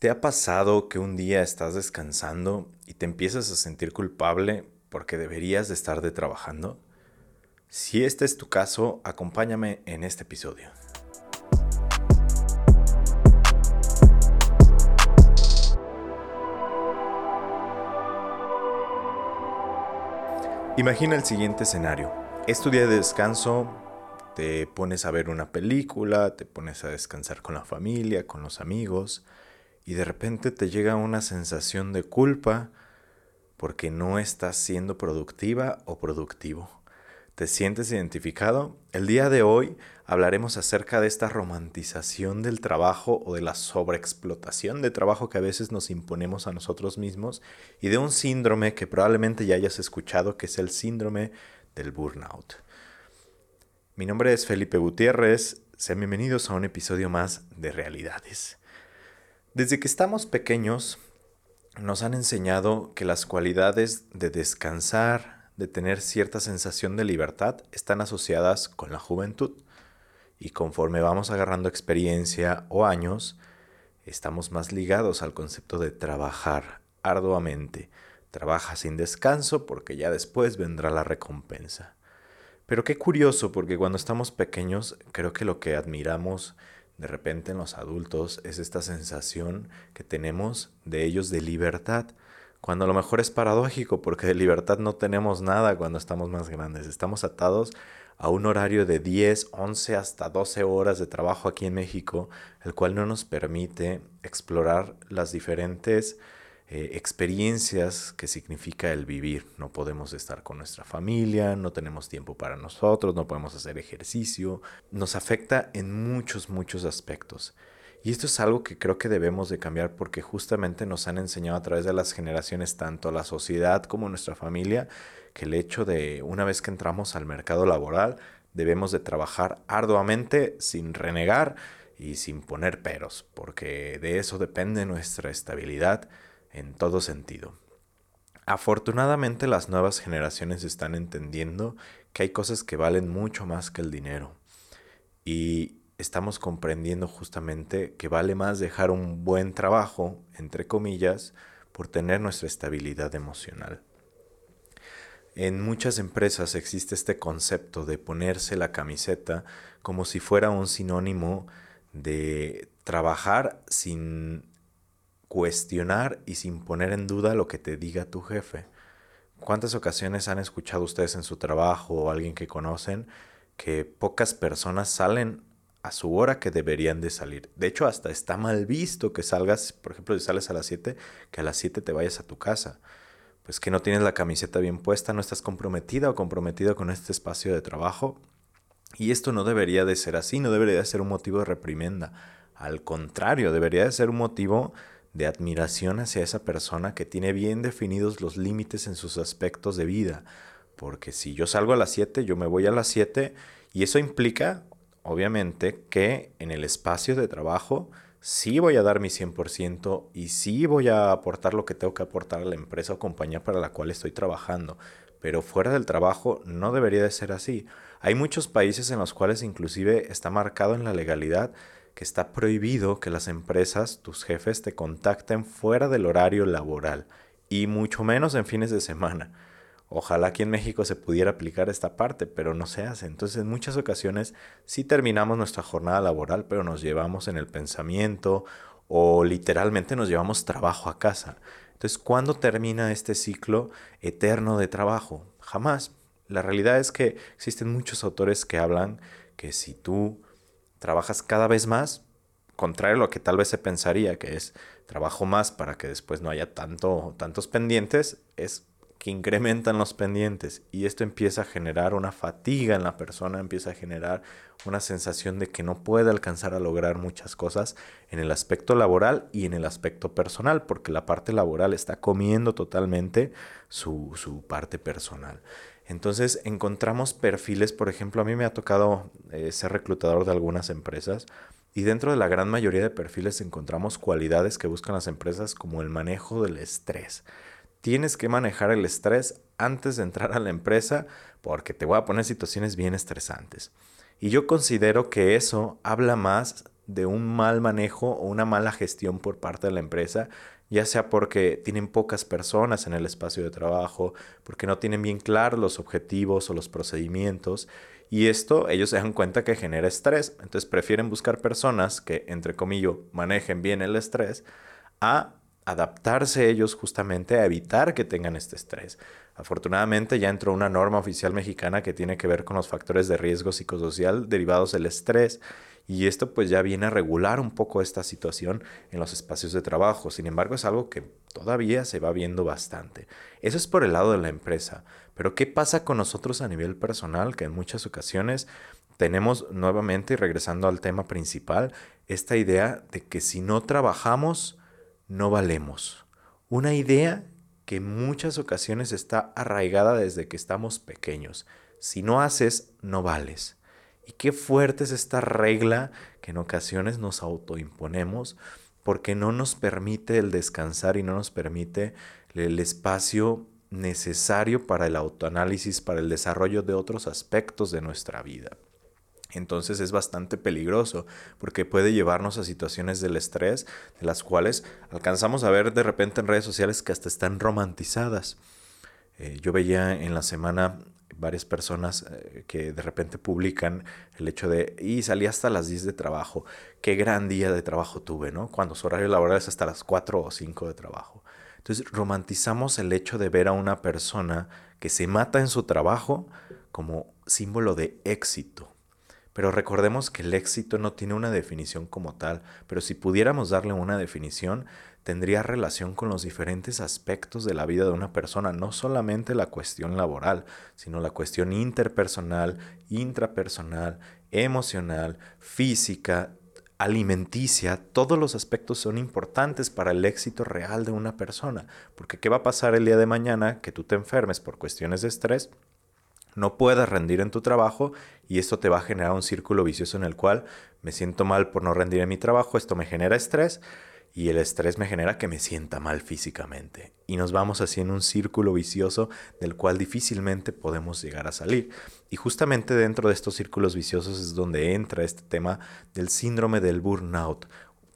¿Te ha pasado que un día estás descansando y te empiezas a sentir culpable porque deberías de estar de trabajando? Si este es tu caso, acompáñame en este episodio. Imagina el siguiente escenario. Es tu día de descanso, te pones a ver una película, te pones a descansar con la familia, con los amigos, y de repente te llega una sensación de culpa porque no estás siendo productiva o productivo. ¿Te sientes identificado? El día de hoy hablaremos acerca de esta romantización del trabajo o de la sobreexplotación de trabajo que a veces nos imponemos a nosotros mismos y de un síndrome que probablemente ya hayas escuchado que es el síndrome del burnout. Mi nombre es Felipe Gutiérrez, sean bienvenidos a un episodio más de Realidades. Desde que estamos pequeños nos han enseñado que las cualidades de descansar, de tener cierta sensación de libertad, están asociadas con la juventud. Y conforme vamos agarrando experiencia o años, estamos más ligados al concepto de trabajar arduamente. Trabaja sin descanso porque ya después vendrá la recompensa. Pero qué curioso porque cuando estamos pequeños creo que lo que admiramos de repente en los adultos es esta sensación que tenemos de ellos de libertad, cuando a lo mejor es paradójico porque de libertad no tenemos nada cuando estamos más grandes, estamos atados a un horario de 10, 11 hasta 12 horas de trabajo aquí en México, el cual no nos permite explorar las diferentes eh, experiencias que significa el vivir. No podemos estar con nuestra familia, no tenemos tiempo para nosotros, no podemos hacer ejercicio. Nos afecta en muchos, muchos aspectos. Y esto es algo que creo que debemos de cambiar porque justamente nos han enseñado a través de las generaciones, tanto la sociedad como nuestra familia, que el hecho de una vez que entramos al mercado laboral, debemos de trabajar arduamente sin renegar y sin poner peros, porque de eso depende nuestra estabilidad en todo sentido. Afortunadamente las nuevas generaciones están entendiendo que hay cosas que valen mucho más que el dinero y estamos comprendiendo justamente que vale más dejar un buen trabajo, entre comillas, por tener nuestra estabilidad emocional. En muchas empresas existe este concepto de ponerse la camiseta como si fuera un sinónimo de trabajar sin cuestionar y sin poner en duda lo que te diga tu jefe. ¿Cuántas ocasiones han escuchado ustedes en su trabajo o alguien que conocen que pocas personas salen a su hora que deberían de salir? De hecho, hasta está mal visto que salgas, por ejemplo, si sales a las 7, que a las 7 te vayas a tu casa. Pues que no tienes la camiseta bien puesta, no estás comprometida o comprometido con este espacio de trabajo. Y esto no debería de ser así, no debería de ser un motivo de reprimenda. Al contrario, debería de ser un motivo de admiración hacia esa persona que tiene bien definidos los límites en sus aspectos de vida. Porque si yo salgo a las 7, yo me voy a las 7 y eso implica, obviamente, que en el espacio de trabajo sí voy a dar mi 100% y sí voy a aportar lo que tengo que aportar a la empresa o compañía para la cual estoy trabajando. Pero fuera del trabajo no debería de ser así. Hay muchos países en los cuales inclusive está marcado en la legalidad que está prohibido que las empresas, tus jefes, te contacten fuera del horario laboral y mucho menos en fines de semana. Ojalá aquí en México se pudiera aplicar esta parte, pero no se hace. Entonces, en muchas ocasiones sí terminamos nuestra jornada laboral, pero nos llevamos en el pensamiento o literalmente nos llevamos trabajo a casa. Entonces, ¿cuándo termina este ciclo eterno de trabajo? Jamás. La realidad es que existen muchos autores que hablan que si tú trabajas cada vez más, contrario a lo que tal vez se pensaría, que es trabajo más para que después no haya tanto, tantos pendientes, es que incrementan los pendientes y esto empieza a generar una fatiga en la persona, empieza a generar una sensación de que no puede alcanzar a lograr muchas cosas en el aspecto laboral y en el aspecto personal, porque la parte laboral está comiendo totalmente su, su parte personal. Entonces encontramos perfiles, por ejemplo, a mí me ha tocado eh, ser reclutador de algunas empresas y dentro de la gran mayoría de perfiles encontramos cualidades que buscan las empresas como el manejo del estrés. Tienes que manejar el estrés antes de entrar a la empresa porque te voy a poner situaciones bien estresantes. Y yo considero que eso habla más de un mal manejo o una mala gestión por parte de la empresa, ya sea porque tienen pocas personas en el espacio de trabajo, porque no tienen bien claros los objetivos o los procedimientos, y esto ellos se dan cuenta que genera estrés, entonces prefieren buscar personas que, entre comillas, manejen bien el estrés, a adaptarse ellos justamente a evitar que tengan este estrés. Afortunadamente ya entró una norma oficial mexicana que tiene que ver con los factores de riesgo psicosocial derivados del estrés y esto pues ya viene a regular un poco esta situación en los espacios de trabajo. Sin embargo es algo que todavía se va viendo bastante. Eso es por el lado de la empresa. Pero ¿qué pasa con nosotros a nivel personal? Que en muchas ocasiones tenemos nuevamente, y regresando al tema principal, esta idea de que si no trabajamos, no valemos. Una idea que en muchas ocasiones está arraigada desde que estamos pequeños. Si no haces, no vales. Y qué fuerte es esta regla que en ocasiones nos autoimponemos porque no nos permite el descansar y no nos permite el espacio necesario para el autoanálisis, para el desarrollo de otros aspectos de nuestra vida. Entonces es bastante peligroso porque puede llevarnos a situaciones del estrés de las cuales alcanzamos a ver de repente en redes sociales que hasta están romantizadas. Eh, yo veía en la semana varias personas eh, que de repente publican el hecho de, y salí hasta las 10 de trabajo, qué gran día de trabajo tuve, ¿no? Cuando su horario laboral es hasta las 4 o 5 de trabajo. Entonces romantizamos el hecho de ver a una persona que se mata en su trabajo como símbolo de éxito. Pero recordemos que el éxito no tiene una definición como tal, pero si pudiéramos darle una definición, tendría relación con los diferentes aspectos de la vida de una persona, no solamente la cuestión laboral, sino la cuestión interpersonal, intrapersonal, emocional, física, alimenticia, todos los aspectos son importantes para el éxito real de una persona, porque ¿qué va a pasar el día de mañana que tú te enfermes por cuestiones de estrés? No puedas rendir en tu trabajo y esto te va a generar un círculo vicioso en el cual me siento mal por no rendir en mi trabajo, esto me genera estrés, y el estrés me genera que me sienta mal físicamente. Y nos vamos así en un círculo vicioso del cual difícilmente podemos llegar a salir. Y justamente dentro de estos círculos viciosos es donde entra este tema del síndrome del burnout,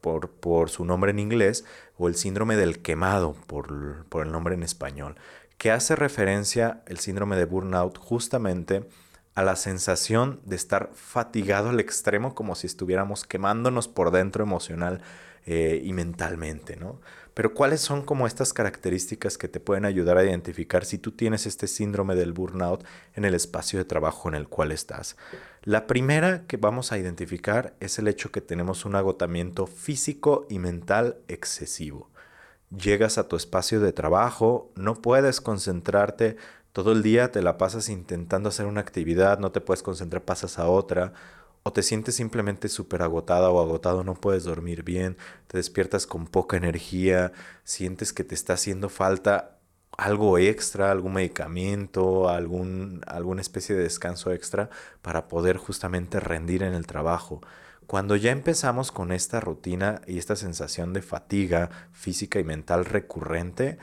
por, por su nombre en inglés, o el síndrome del quemado, por, por el nombre en español, que hace referencia el síndrome de burnout justamente a la sensación de estar fatigado al extremo como si estuviéramos quemándonos por dentro emocional eh, y mentalmente, ¿no? Pero ¿cuáles son como estas características que te pueden ayudar a identificar si tú tienes este síndrome del burnout en el espacio de trabajo en el cual estás? La primera que vamos a identificar es el hecho que tenemos un agotamiento físico y mental excesivo. Llegas a tu espacio de trabajo, no puedes concentrarte, todo el día te la pasas intentando hacer una actividad, no te puedes concentrar, pasas a otra, o te sientes simplemente súper agotada o agotado, no puedes dormir bien, te despiertas con poca energía, sientes que te está haciendo falta algo extra, algún medicamento, algún, alguna especie de descanso extra para poder justamente rendir en el trabajo. Cuando ya empezamos con esta rutina y esta sensación de fatiga física y mental recurrente,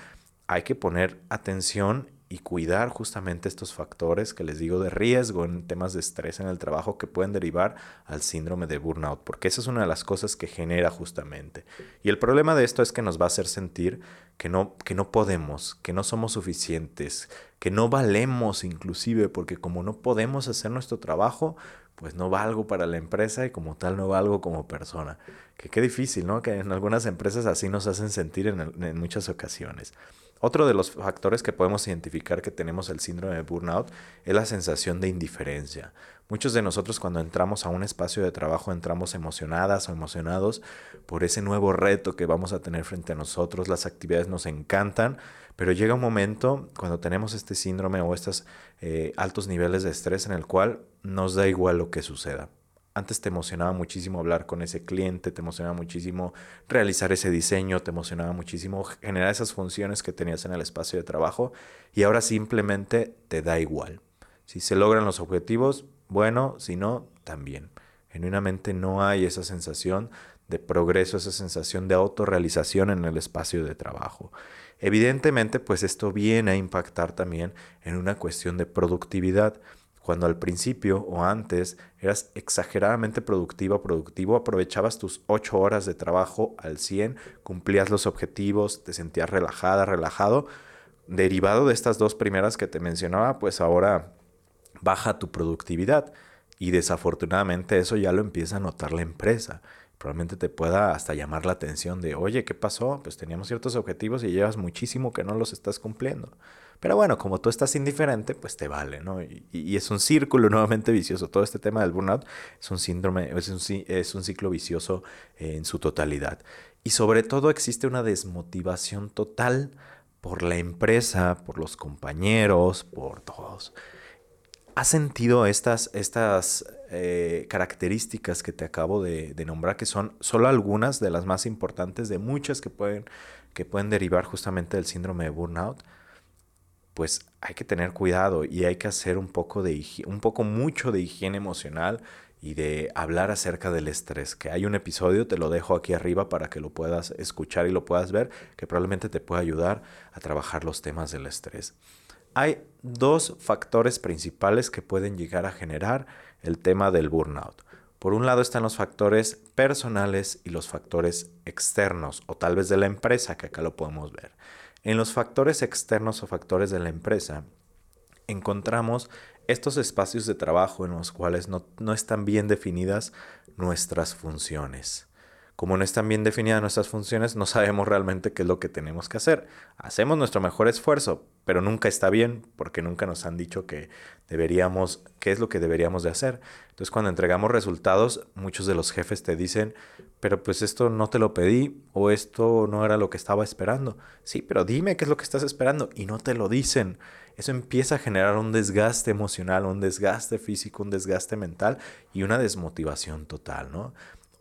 hay que poner atención y cuidar justamente estos factores que les digo de riesgo en temas de estrés en el trabajo que pueden derivar al síndrome de burnout, porque esa es una de las cosas que genera justamente. Y el problema de esto es que nos va a hacer sentir que no, que no podemos, que no somos suficientes, que no valemos inclusive, porque como no podemos hacer nuestro trabajo, pues no valgo para la empresa y como tal no valgo como persona. Que qué difícil, ¿no? Que en algunas empresas así nos hacen sentir en, en muchas ocasiones. Otro de los factores que podemos identificar que tenemos el síndrome de burnout es la sensación de indiferencia. Muchos de nosotros cuando entramos a un espacio de trabajo entramos emocionadas o emocionados por ese nuevo reto que vamos a tener frente a nosotros, las actividades nos encantan, pero llega un momento cuando tenemos este síndrome o estos eh, altos niveles de estrés en el cual nos da igual lo que suceda. Antes te emocionaba muchísimo hablar con ese cliente, te emocionaba muchísimo realizar ese diseño, te emocionaba muchísimo generar esas funciones que tenías en el espacio de trabajo y ahora simplemente te da igual. Si se logran los objetivos, bueno, si no, también. Genuinamente no hay esa sensación de progreso, esa sensación de autorrealización en el espacio de trabajo. Evidentemente, pues esto viene a impactar también en una cuestión de productividad. Cuando al principio o antes eras exageradamente productivo productivo, aprovechabas tus 8 horas de trabajo al 100, cumplías los objetivos, te sentías relajada, relajado. Derivado de estas dos primeras que te mencionaba, pues ahora baja tu productividad y desafortunadamente eso ya lo empieza a notar la empresa. Probablemente te pueda hasta llamar la atención de, oye, ¿qué pasó? Pues teníamos ciertos objetivos y llevas muchísimo que no los estás cumpliendo. Pero bueno, como tú estás indiferente, pues te vale, ¿no? Y, es un círculo nuevamente vicioso. Todo este tema del burnout es un síndrome, es un, es un ciclo vicioso en su totalidad. Y sobre todo existe una desmotivación total por la empresa, por los compañeros, por todos. ¿Has sentido estas, estas eh, características que te acabo de, nombrar, que son solo algunas de las más importantes de muchas que pueden, que pueden derivar justamente del síndrome de burnout? pues hay que tener cuidado y hay que hacer un poco de un poco mucho de higiene emocional y de hablar acerca del estrés, que hay un episodio, te lo dejo aquí arriba para que lo puedas escuchar y lo puedas ver, que probablemente te pueda ayudar a trabajar los temas del estrés. Hay dos factores principales que pueden llegar a generar el tema del burnout. Por un lado están los factores personales y los factores externos, o tal vez de la empresa, que acá lo podemos ver. En los factores externos o factores de la empresa, encontramos estos espacios de trabajo en los cuales no, están bien definidas nuestras funciones. Como no están bien definidas nuestras funciones, no sabemos realmente qué es lo que tenemos que hacer. Hacemos nuestro mejor esfuerzo, pero nunca está bien porque nunca nos han dicho que deberíamos, qué es lo que deberíamos de hacer. Entonces, cuando entregamos resultados, muchos de los jefes te dicen, pero pues esto no te lo pedí o esto no era lo que estaba esperando. Sí, pero dime qué es lo que estás esperando y no te lo dicen. Eso empieza a generar un desgaste emocional, un desgaste físico, un desgaste mental y una desmotivación total, ¿no?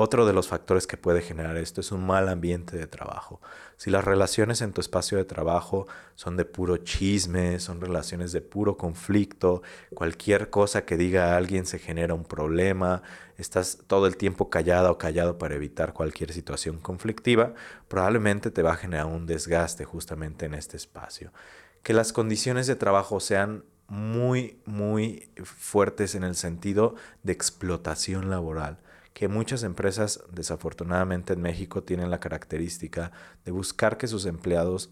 Otro de los factores que puede generar esto es un mal ambiente de trabajo. Si las relaciones en tu espacio de trabajo son de puro chisme, son relaciones de puro conflicto, cualquier cosa que diga alguien se genera un problema, estás todo el tiempo callada o callado para evitar cualquier situación conflictiva, probablemente te va a generar un desgaste justamente en este espacio. Que las condiciones de trabajo sean muy, muy fuertes en el sentido de explotación laboral que muchas empresas, desafortunadamente en México, tienen la característica de buscar que sus empleados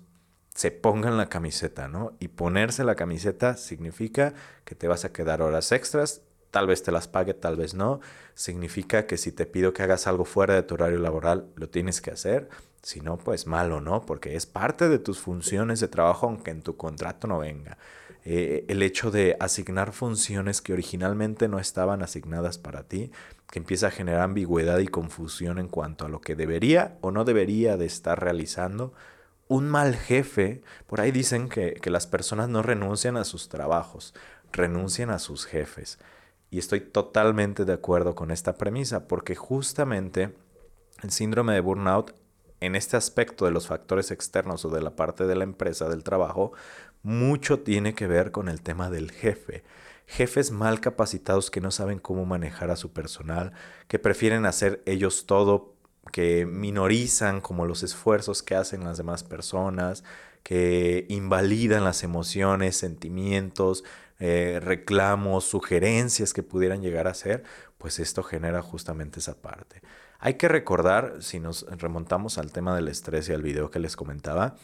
se pongan la camiseta, ¿no? Y ponerse la camiseta significa que te vas a quedar horas extras, tal vez te las pague, tal vez no. Significa que si te pido que hagas algo fuera de tu horario laboral, lo tienes que hacer. Si no, pues malo, ¿no? Porque es parte de tus funciones de trabajo, aunque en tu contrato no venga. Eh, el hecho de asignar funciones que originalmente no estaban asignadas para ti, que empieza a generar ambigüedad y confusión en cuanto a lo que debería o no debería de estar realizando. Un mal jefe, por ahí dicen que, que las personas no renuncian a sus trabajos, renuncian a sus jefes. Y estoy totalmente de acuerdo con esta premisa, porque justamente el síndrome de burnout en este aspecto de los factores externos o de la parte de la empresa, del trabajo, mucho tiene que ver con el tema del jefe. Jefes mal capacitados que no saben cómo manejar a su personal, que prefieren hacer ellos todo, que minorizan como los esfuerzos que hacen las demás personas, que invalidan las emociones, sentimientos, eh, reclamos, sugerencias que pudieran llegar a ser, pues esto genera justamente esa parte. Hay que recordar, si nos remontamos al tema del estrés y al video que les comentaba,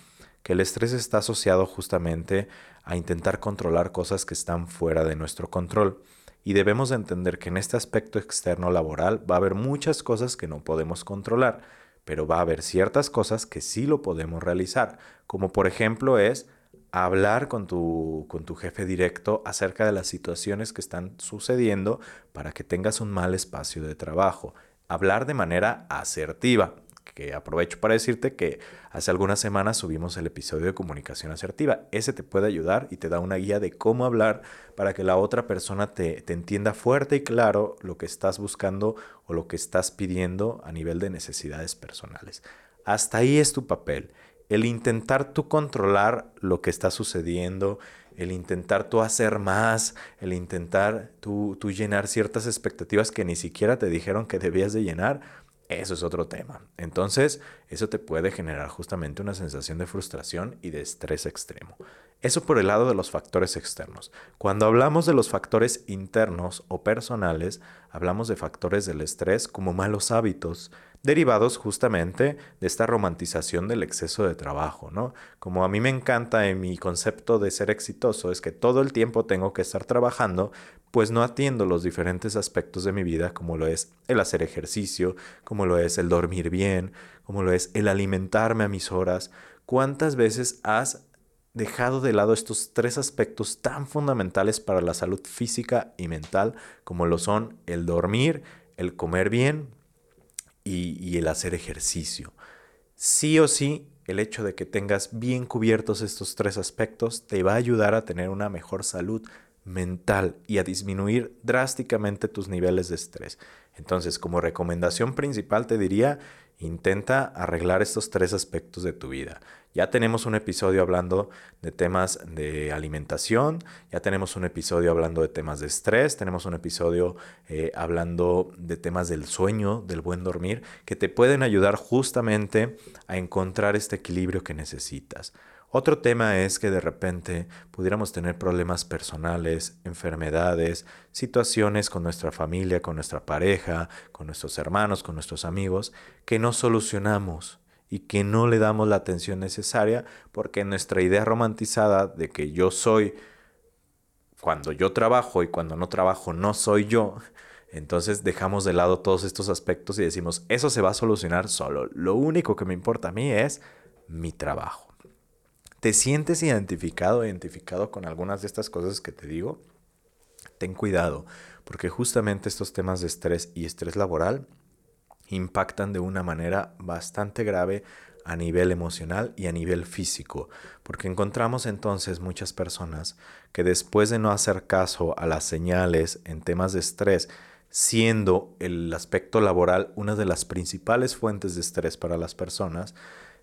que el estrés está asociado justamente a intentar controlar cosas que están fuera de nuestro control. Y debemos entender que en este aspecto externo laboral va a haber muchas cosas que no podemos controlar, pero va a haber ciertas cosas que sí lo podemos realizar, como por ejemplo es hablar con tu, con tu jefe directo acerca de las situaciones que están sucediendo para que tengas un mal espacio de trabajo. Hablar de manera asertiva que aprovecho para decirte que hace algunas semanas subimos el episodio de comunicación asertiva. Ese te puede ayudar y te da una guía de cómo hablar para que la otra persona te, te entienda fuerte y claro lo que estás buscando o lo que estás pidiendo a nivel de necesidades personales. Hasta ahí es tu papel. El intentar tú controlar lo que está sucediendo, el intentar tú hacer más, el intentar tú, tú llenar ciertas expectativas que ni siquiera te dijeron que debías de llenar, Eso es otro tema. Entonces, eso te puede generar justamente una sensación de frustración y de estrés extremo. Eso por el lado de los factores externos. Cuando hablamos de los factores internos o personales, hablamos de factores del estrés como malos hábitos, derivados justamente de esta romantización del exceso de trabajo, ¿no? Como a mí me encanta en mi concepto de ser exitoso es que todo el tiempo tengo que estar trabajando, pues no atiendo los diferentes aspectos de mi vida, como lo es el hacer ejercicio, como lo es el dormir bien, como lo es el alimentarme a mis horas. ¿Cuántas veces has dejado de lado estos tres aspectos tan fundamentales para la salud física y mental como lo son el dormir, el comer bien y, el hacer ejercicio. Sí o sí, el hecho de que tengas bien cubiertos estos tres aspectos te va a ayudar a tener una mejor salud mental y a disminuir drásticamente tus niveles de estrés. Entonces, como recomendación principal te diría, intenta arreglar estos tres aspectos de tu vida. Ya tenemos un episodio hablando de temas de alimentación, ya tenemos un episodio hablando de temas de estrés, tenemos un episodio eh, hablando de temas del sueño, del buen dormir, que te pueden ayudar justamente a encontrar este equilibrio que necesitas. Otro tema es que de repente pudiéramos tener problemas personales, enfermedades, situaciones con nuestra familia, con nuestra pareja, con nuestros hermanos, con nuestros amigos, que no solucionamos y que no le damos la atención necesaria porque nuestra idea romantizada de que yo soy cuando yo trabajo y cuando no trabajo no soy yo, entonces dejamos de lado todos estos aspectos y decimos, eso se va a solucionar solo. Lo único que me importa a mí es mi trabajo. ¿Te sientes identificado, identificado con algunas de estas cosas que te digo? Ten cuidado, porque justamente estos temas de estrés y estrés laboral impactan de una manera bastante grave a nivel emocional y a nivel físico, porque encontramos entonces muchas personas que después de no hacer caso a las señales en temas de estrés, siendo el aspecto laboral una de las principales fuentes de estrés para las personas,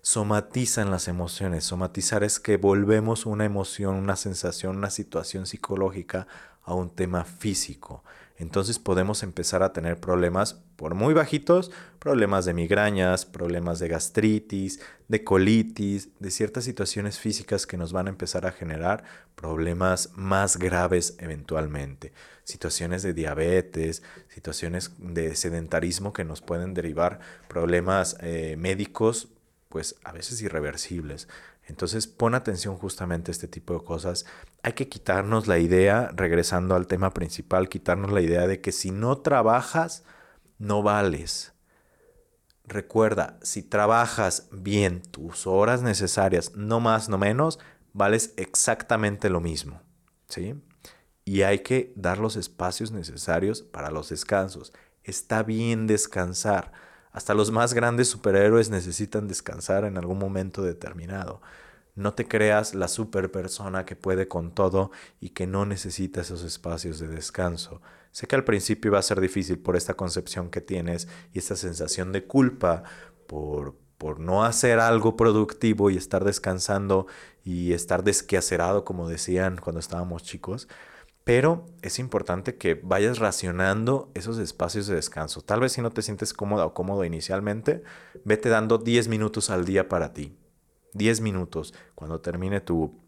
somatizan las emociones. Somatizar es que volvemos una emoción, una sensación, una situación psicológica a un tema físico. Entonces podemos empezar a tener problemas, por muy bajitos, problemas de migrañas, problemas de gastritis, de colitis, de ciertas situaciones físicas que nos van a empezar a generar problemas más graves eventualmente. Situaciones de diabetes, situaciones de sedentarismo que nos pueden derivar problemas eh, médicos pues a veces irreversibles. Entonces pon atención justamente a este tipo de cosas. Hay que quitarnos la idea, regresando al tema principal, quitarnos la idea de que si no trabajas, no vales. Recuerda, si trabajas bien tus horas necesarias, no más, no menos, vales exactamente lo mismo. ¿Sí? Y hay que dar los espacios necesarios para los descansos. Está bien descansar hasta los más grandes superhéroes necesitan descansar en algún momento determinado. No te creas la super persona que puede con todo y que no necesita esos espacios de descanso. Sé que al principio va a ser difícil por esta concepción que tienes y esta sensación de culpa por, por no hacer algo productivo y estar descansando y estar desquacerado, como decían cuando estábamos chicos. Pero es importante que vayas racionando esos espacios de descanso. Tal vez si no te sientes cómoda o cómodo inicialmente, vete dando 10 minutos al día para ti. 10 minutos. Cuando termine tu,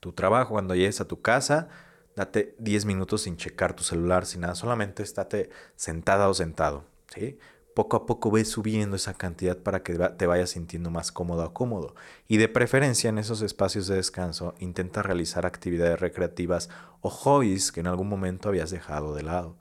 tu trabajo, cuando llegues a tu casa, date 10 minutos sin checar tu celular, sin nada. Solamente estate sentada o sentado. ¿sí? Poco a poco ves subiendo esa cantidad para que te vayas sintiendo más cómodo o cómodo. Y de preferencia en esos espacios de descanso intenta realizar actividades recreativas o hobbies que en algún momento habías dejado de lado.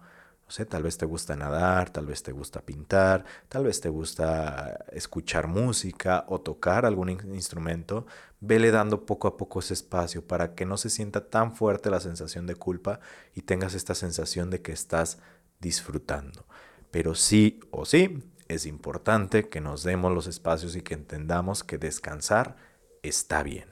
No sé, tal vez te gusta nadar, tal vez te gusta pintar, tal vez te gusta escuchar música o tocar algún instrumento. Vele dando poco a poco ese espacio para que no se sienta tan fuerte la sensación de culpa y tengas esta sensación de que estás disfrutando. Pero sí o sí, es importante que nos demos los espacios y que entendamos que descansar está bien.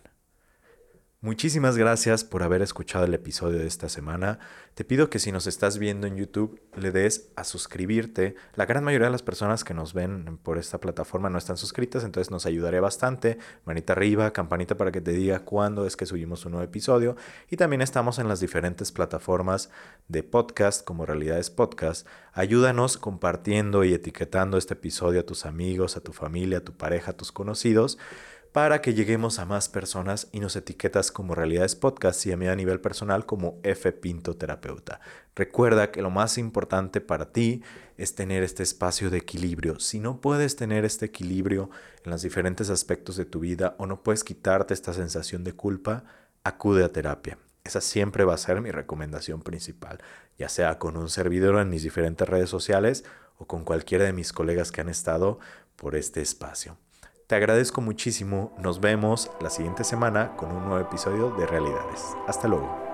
Muchísimas gracias por haber escuchado el episodio de esta semana. Te pido que si nos estás viendo en YouTube le des a suscribirte. La gran mayoría de las personas que nos ven por esta plataforma no están suscritas, entonces nos ayudaré bastante. Manita arriba, campanita para que te diga cuándo es que subimos un nuevo episodio. Y también estamos en las diferentes plataformas de podcast como Realidades Podcast. Ayúdanos compartiendo y etiquetando este episodio a tus amigos, a tu familia, a tu pareja, a tus conocidos para que lleguemos a más personas y nos etiquetas como Realidades Podcast y a mí a nivel personal como F Pinto Terapeuta. Recuerda que lo más importante para ti es tener este espacio de equilibrio. Si no puedes tener este equilibrio en los diferentes aspectos de tu vida o no puedes quitarte esta sensación de culpa, acude a terapia. Esa siempre va a ser mi recomendación principal, ya sea con un servidor en mis diferentes redes sociales o con cualquiera de mis colegas que han estado por este espacio. Te agradezco muchísimo. Nos vemos la siguiente semana con un nuevo episodio de Realidades. Hasta luego.